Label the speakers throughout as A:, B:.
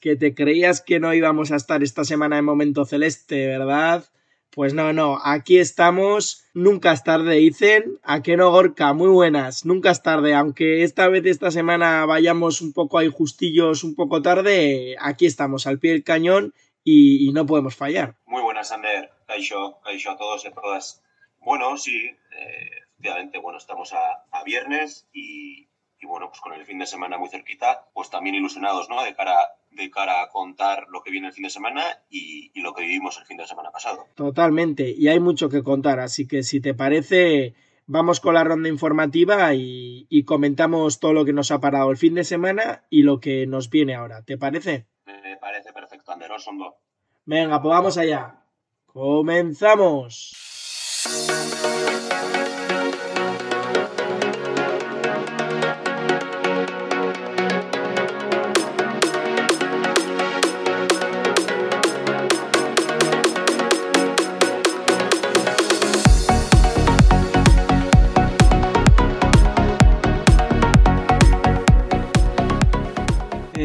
A: Que te creías que no íbamos a estar esta semana en Momento Celeste, ¿verdad? Pues no, no, aquí estamos, nunca es tarde, dicen, a que no Gorka, muy buenas, nunca es tarde, aunque esta vez, esta semana vayamos un poco ahí justillos, un poco tarde, aquí estamos, al pie del cañón y, no podemos fallar.
B: Muy buenas, Ander, Kaisho, Kaisho a todos y a todas. Bueno, sí, eh, efectivamente, bueno, estamos a viernes y, y bueno, pues con el fin de semana muy cerquita, pues también ilusionados, ¿no? De cara, de cara a contar lo que viene el fin de semana y, y, lo que vivimos el fin de semana pasado.
A: Totalmente, y hay mucho que contar, así que si te parece, vamos con la ronda informativa y, y comentamos todo lo que nos ha parado el fin de semana y lo que nos viene ahora. ¿Te parece?
B: Me parece perfecto, Anderos, Sondo.
A: Venga, pues vamos allá. ¡Comenzamos!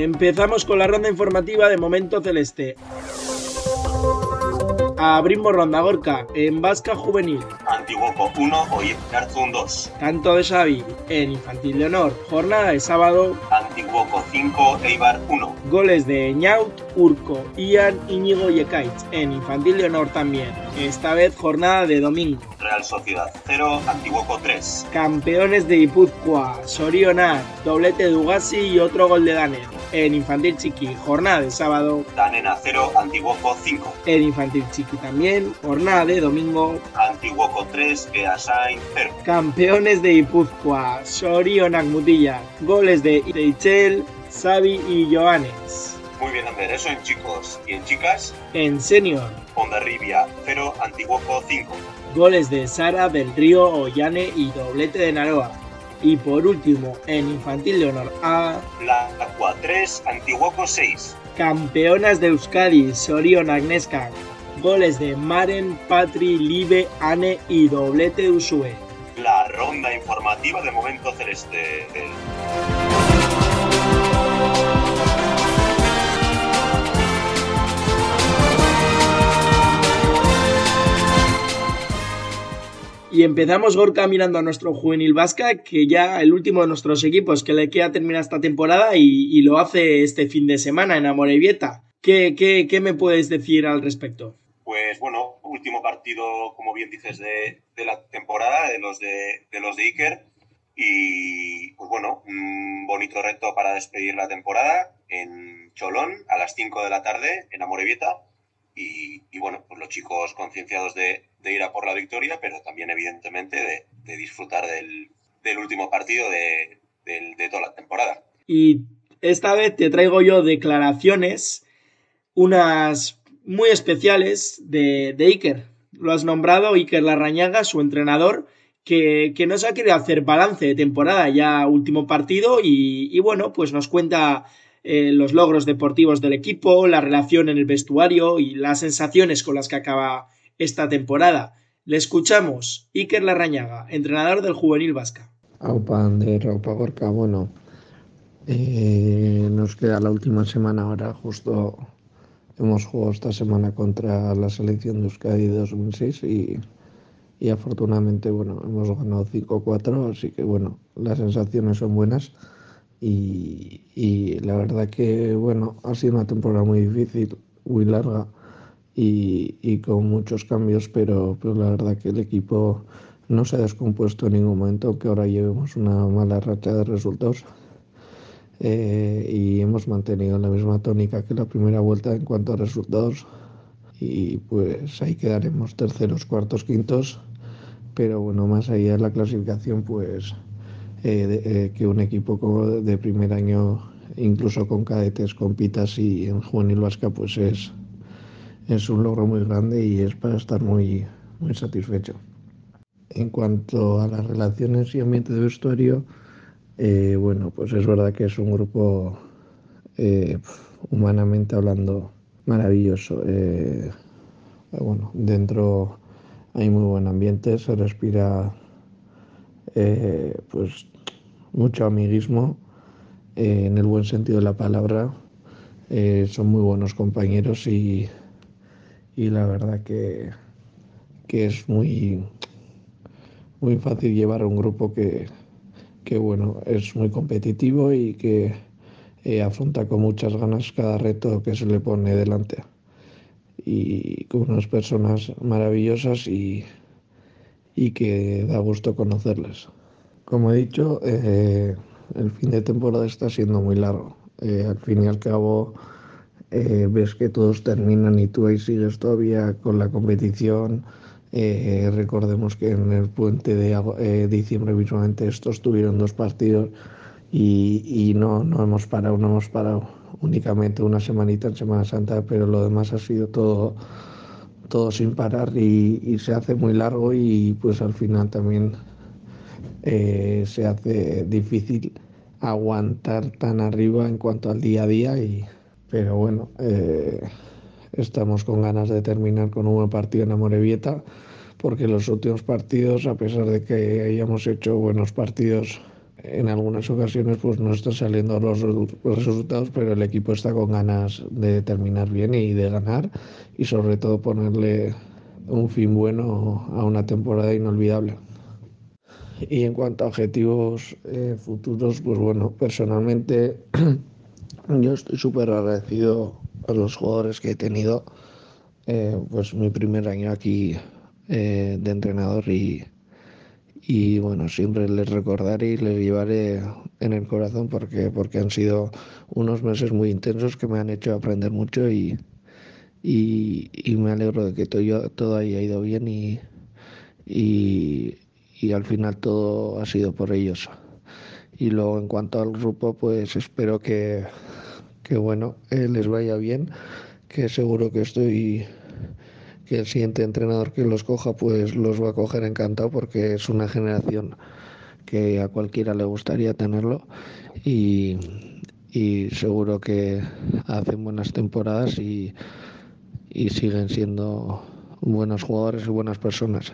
A: Empezamos con la ronda informativa de Momento Celeste. Abrimos ronda Gorka en Vasca Juvenil.
B: Antiguoco 1, Oyerzun 2.
A: Canto de Xavi en Infantil de Honor. Jornada de sábado.
B: Antiguoco 5, Eibar 1.
A: Goles de Ñaut, Urco, Ian, Íñigo y Ekaitz en Infantil de Honor también. Esta vez jornada de domingo.
B: Real Sociedad 0, Antiguoco 3.
A: Campeones de Ipuzcoa, Sorionar, doblete de Ugasi y otro gol de Daner. En Infantil Chiqui, jornada de sábado.
B: Danena 0, Antiguoco 5.
A: En Infantil Chiqui también, jornada de domingo.
B: Antiguoco 3, Beasain 0.
A: Campeones de Ipuzcoa, Sorionak Mutilla, goles de Iteichel, Xavi y Joanes.
B: Muy bien, Ander, eso en chicos. ¿Y en chicas?
A: En senior.
B: Ondarribia 0, Antiguoco 5.
A: Goles de Sara, del Río, Ollane y doblete de Naroa. Y por último, en Infantil de Honor A.
B: La Aqua 3, Antiguoco 6.
A: Campeonas de Euskadi, Sorion Agneska. Goles de Maren, Patri, Libe, Ane y doblete de Usue.
B: La ronda informativa de Momento Celeste.
A: Y empezamos Gorka mirando a nuestro juvenil vasca, que ya el último de nuestros equipos que le queda terminar esta temporada y, lo hace este fin de semana en Amorebieta. ¿Qué, qué, ¿Qué me puedes decir al respecto?
B: Pues bueno, último partido, como bien dices, de, la temporada, de los de, de los de Iker. Y pues bueno, un bonito reto para despedir la temporada en Cholón a las 5 de la tarde en Amorebieta. Y, y, bueno, pues los chicos concienciados de, de, ir a por la victoria, pero también evidentemente de, disfrutar del, último partido de, toda la temporada.
A: Y esta vez te traigo yo declaraciones, unas muy especiales de, Iker. Lo has nombrado Iker Larrañaga, su entrenador, que, que nos ha querido hacer balance de temporada, ya último partido, y, y bueno, pues nos cuenta eh, los logros deportivos del equipo, la relación en el vestuario y las sensaciones con las que acaba esta temporada. Le escuchamos, Iker Larrañaga, entrenador del Juvenil Vasca.
C: Aupa Ander, Aupa Gorka, bueno, eh, nos queda la última semana ahora, justo hemos jugado esta semana contra la selección de Euskadi 2006 y, y afortunadamente, bueno, hemos ganado 5-4, así que bueno, las sensaciones son buenas. Y, y, la verdad que bueno ha sido una temporada muy difícil muy larga y, y con muchos cambios pero, pero, la verdad que el equipo no se ha descompuesto en ningún momento aunque ahora llevemos una mala racha de resultados eh, y hemos mantenido la misma tónica que la primera vuelta en cuanto a resultados. Y pues ahí quedaremos terceros, cuartos, quintos, pero bueno, más allá de la clasificación, pues eh, eh, que un equipo como de primer año, incluso con cadetes, compita así en juvenil vasca, pues es, es un logro muy grande y es para estar muy, muy satisfecho. En cuanto a las relaciones y ambiente de vestuario, eh, bueno, pues es verdad que es un grupo humanamente hablando maravilloso. bueno, dentro hay muy buen ambiente, se respira eh, pues mucho amiguismo eh, en el buen sentido de la palabra. Eh, son muy buenos compañeros y, y la verdad que, que, es muy, muy fácil llevar a un grupo que, que bueno, es muy competitivo y que afronta con muchas ganas cada reto que se le pone delante. Y con unas personas maravillosas y, y que da gusto conocerles. Como he dicho, eh, el fin de temporada está siendo muy largo. Eh, al fin y al cabo, eh, ves que todos terminan y tú ahí sigues todavía con la competición. recordemos que en el puente de diciembre visualmente estos tuvieron dos partidos y, y, no, no hemos parado, no hemos parado únicamente una semanita en Semana Santa, pero lo demás ha sido todo todo sin parar y, se hace muy largo y pues al final también eh, se hace difícil aguantar tan arriba en cuanto al día a día y pero bueno eh, estamos con ganas de terminar con un buen partido en Amorebieta porque los últimos partidos a pesar de que hayamos hecho buenos partidos en algunas ocasiones pues no están saliendo los, resultados, pero el equipo está con ganas de terminar bien y de ganar y sobre todo ponerle un fin bueno a una temporada inolvidable. Y en cuanto a objetivos eh, futuros, pues bueno, personalmente yo estoy súper agradecido a los jugadores que he tenido. Eh, pues mi primer año aquí eh, de entrenador y, y bueno, siempre les recordaré y les llevaré en el corazón porque, porque han sido unos meses muy intensos que me han hecho aprender mucho y, y, me alegro de que todo, todo haya ido bien y, y, al final todo ha sido por ellos. Y luego en cuanto al grupo, pues espero que, que bueno, eh, les vaya bien, que seguro que estoy que el siguiente entrenador que los coja pues los va a coger encantado porque es una generación que a cualquiera le gustaría tenerlo y, seguro que hacen buenas temporadas y, y siguen siendo buenos jugadores y buenas personas.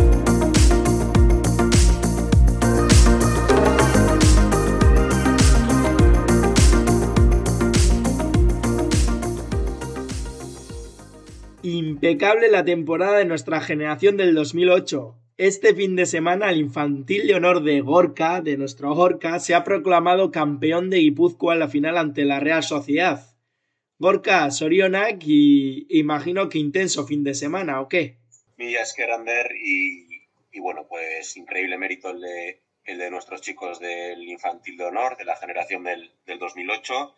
A: Impecable la temporada de nuestra generación del 2008. Este fin de semana el infantil de honor de Gorka, de nuestro Gorka, se ha proclamado campeón de Guipúzcoa en la final ante la Real Sociedad. Gorka, Sorionak y imagino que intenso fin de semana, ¿o qué?
B: Millas Kerander y, y bueno, pues increíble mérito el de, el de nuestros chicos del infantil de honor, de la generación del, del 2008,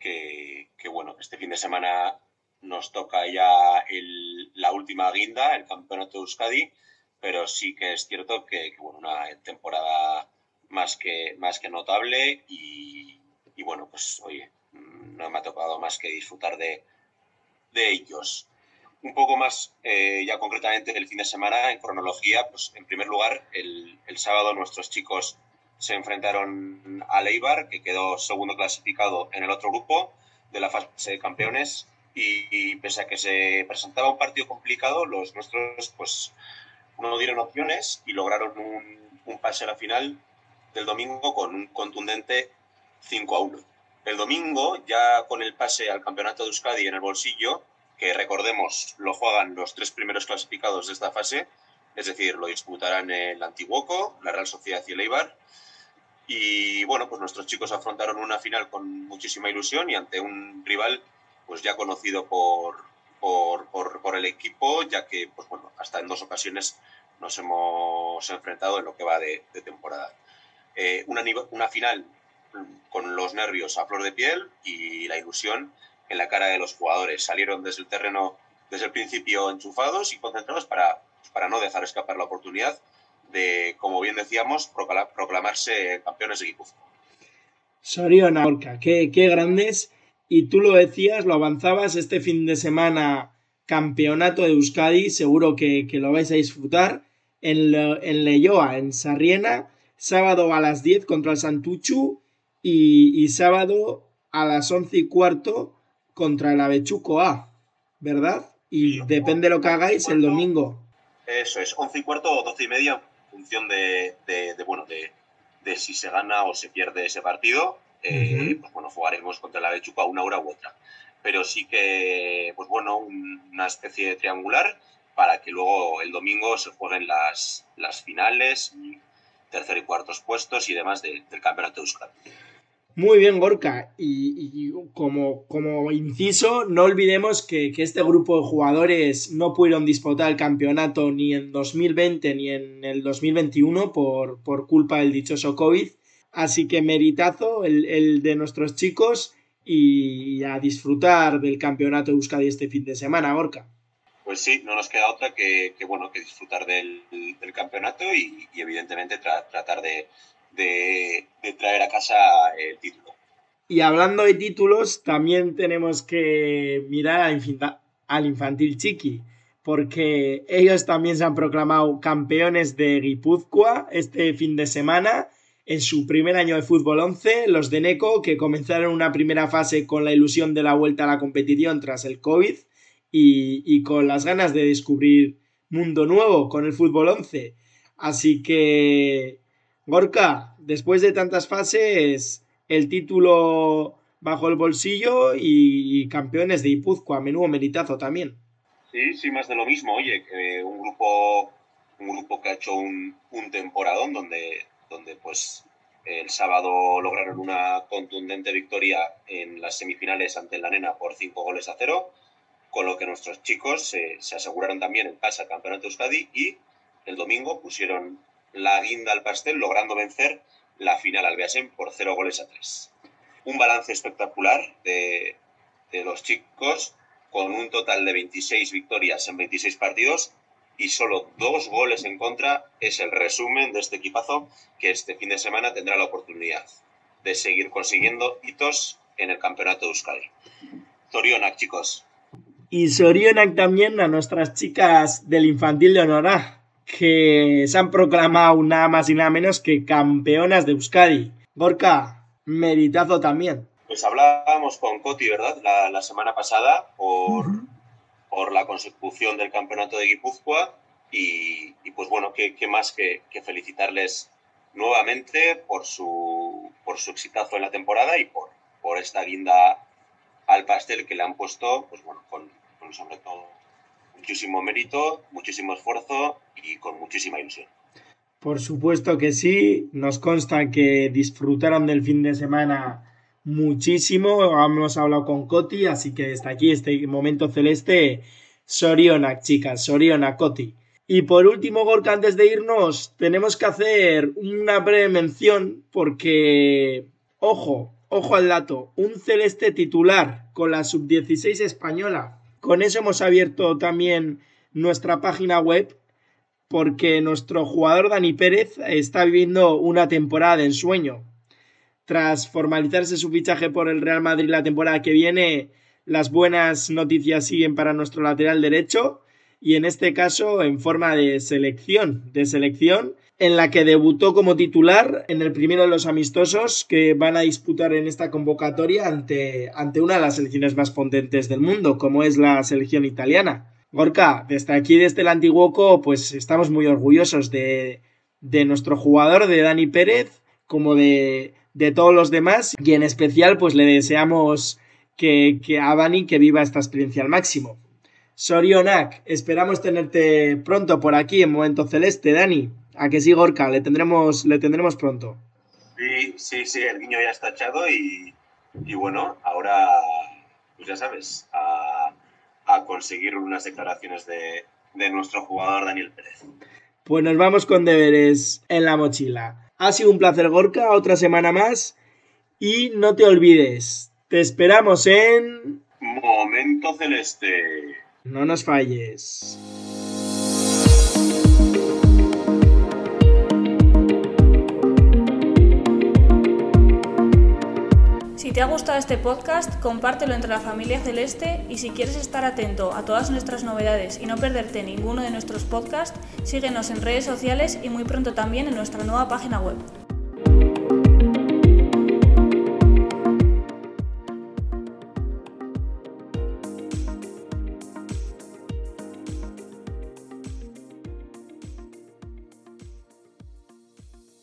B: que, que bueno, este fin de semana nos toca ya la última guinda, el campeonato de Euskadi, pero sí que es cierto que, bueno, una temporada más que, más que notable y, bueno, pues oye, no me ha tocado más que disfrutar de, de ellos. Un poco más, eh, ya concretamente el fin de semana, en cronología, pues en primer lugar, el, el sábado nuestros chicos se enfrentaron a Leibar, que quedó segundo clasificado en el otro grupo de la fase de campeones, y, pese a que se presentaba un partido complicado, los nuestros pues no dieron opciones y lograron un, un pase a la final del domingo con un contundente 5 a 1. El domingo, ya con el pase al campeonato de Euskadi en el bolsillo, que recordemos lo juegan los tres primeros clasificados de esta fase, es decir, lo disputarán el Antiguoco, la Real Sociedad y el Eibar. Y bueno, pues nuestros chicos afrontaron una final con muchísima ilusión y ante un rival pues ya conocido por, por, por, el equipo, ya que pues bueno, hasta en dos ocasiones nos hemos enfrentado en lo que va de, temporada. Eh, una, una final con los nervios a flor de piel y la ilusión en la cara de los jugadores. Salieron desde el terreno desde el principio enchufados y concentrados para, para no dejar escapar la oportunidad de, como bien decíamos, proclamarse campeones de Guipúzcoa.
A: Soriona Orca, qué, qué grandes. Y tú lo decías, lo avanzabas este fin de semana, campeonato de Euskadi, seguro que, que lo vais a disfrutar. En, en Leyoa, en Sarriena, sábado a las 10 contra el Santuchu y, y sábado a las 11 y cuarto contra el Avechuco A, ¿verdad? Y depende de lo que hagáis el domingo.
B: Eso es, 11 y cuarto o 12 y media en función de, bueno, de, si se gana o se pierde ese partido. Eh, pues bueno, jugaremos contra el Avechuco a una hora u otra. Pero sí que, pues bueno, una especie de triangular para que luego el domingo se jueguen las, las finales, tercer y cuartos puestos y demás del campeonato de Euskadi.
A: Muy bien, Gorka. Y, como, como, inciso, no olvidemos que, este grupo de jugadores no pudieron disputar el campeonato ni en 2020 ni en el 2021 por, por culpa del dichoso COVID. Así que meritazo el, de nuestros chicos y a disfrutar del campeonato de Euskadi este fin de semana, Gorka.
B: Pues sí, no nos queda otra que, bueno, que disfrutar del, campeonato y, evidentemente tratar de, de, traer a casa el título.
A: Y hablando de títulos, también tenemos que mirar al, infantil Chiqui, porque ellos también se han proclamado campeones de Guipúzcoa este fin de semana en su primer año de fútbol 11, los de Neco, que comenzaron una primera fase con la ilusión de la vuelta a la competición tras el COVID y, con las ganas de descubrir mundo nuevo con el fútbol 11. Así que Gorka, después de tantas fases, el título bajo el bolsillo y, campeones de Ipuzcoa, menudo meritazo también.
B: Sí, sí, más de lo mismo. Oye, un grupo, un grupo que ha hecho un, un temporadón donde, donde pues el sábado lograron una contundente victoria en las semifinales ante la Nena por cinco goles a cero, con lo que nuestros chicos se, se aseguraron también en casa el campeonato Euskadi y el domingo pusieron la guinda al pastel, logrando vencer la final al Beasen por 0 goles a 3. Un balance espectacular de, los chicos, con un total de 26 victorias en 26 partidos y solo dos goles en contra, es el resumen de este equipazo que este fin de semana tendrá la oportunidad de seguir consiguiendo hitos en el campeonato de Euskadi. Zorionak, chicos.
A: Y Sorionak también a nuestras chicas del infantil de Honorá, que se han proclamado nada más y nada menos que campeonas de Euskadi. Gorka, meritazo también.
B: Pues hablábamos con Coti, ¿verdad? La, semana pasada por, por, la consecución del campeonato de Guipúzcoa y, pues bueno, qué, más que, felicitarles nuevamente por su, por su exitazo en la temporada y por, por esta guinda al pastel que le han puesto, pues bueno, con, con sobre todo muchísimo mérito, muchísimo esfuerzo y con muchísima ilusión.
A: Por supuesto que sí, nos consta que disfrutaron del fin de semana muchísimo, hemos hablado con Coti, así que está aquí este momento celeste, Soriona, chicas, Soriona, Coti. Y por último, Gorka, antes de irnos, tenemos que hacer una breve mención porque, ojo, ojo al dato, un celeste titular con la sub-16 española con eso hemos abierto también nuestra página web porque nuestro jugador Dani Pérez está viviendo una temporada de ensueño. Tras formalizarse su fichaje por el Real Madrid la temporada que viene, las buenas noticias siguen para nuestro lateral derecho y en este caso en forma de selección, de selección en la que debutó como titular en el primero de los amistosos que van a disputar en esta convocatoria ante, ante una de las selecciones más potentes del mundo, como es la selección italiana. Gorka, desde aquí, desde el Antiguoco, pues estamos muy orgullosos de, de nuestro jugador, de Dani Pérez, como de, de, todos los demás, y en especial, pues le deseamos que, que a Dani que viva esta experiencia al máximo. Sorionak, esperamos tenerte pronto por aquí en Momento Celeste, Dani. A que sí, Gorka, le tendremos, le tendremos pronto.
B: Sí, sí, sí, el guiño ya está echado y, y bueno, ahora, pues ya sabes, a, a conseguir unas declaraciones de, de nuestro jugador Daniel Pérez.
A: Pues nos vamos con deberes en la mochila. Ha sido un placer, Gorka, otra semana más. Y no te olvides, te esperamos en...
B: Momento Celeste.
A: No nos falles.
D: Si te ha gustado este podcast, compártelo entre la familia celeste y si quieres estar atento a todas nuestras novedades y no perderte ninguno de nuestros podcasts, síguenos en redes sociales y muy pronto también en nuestra nueva página web.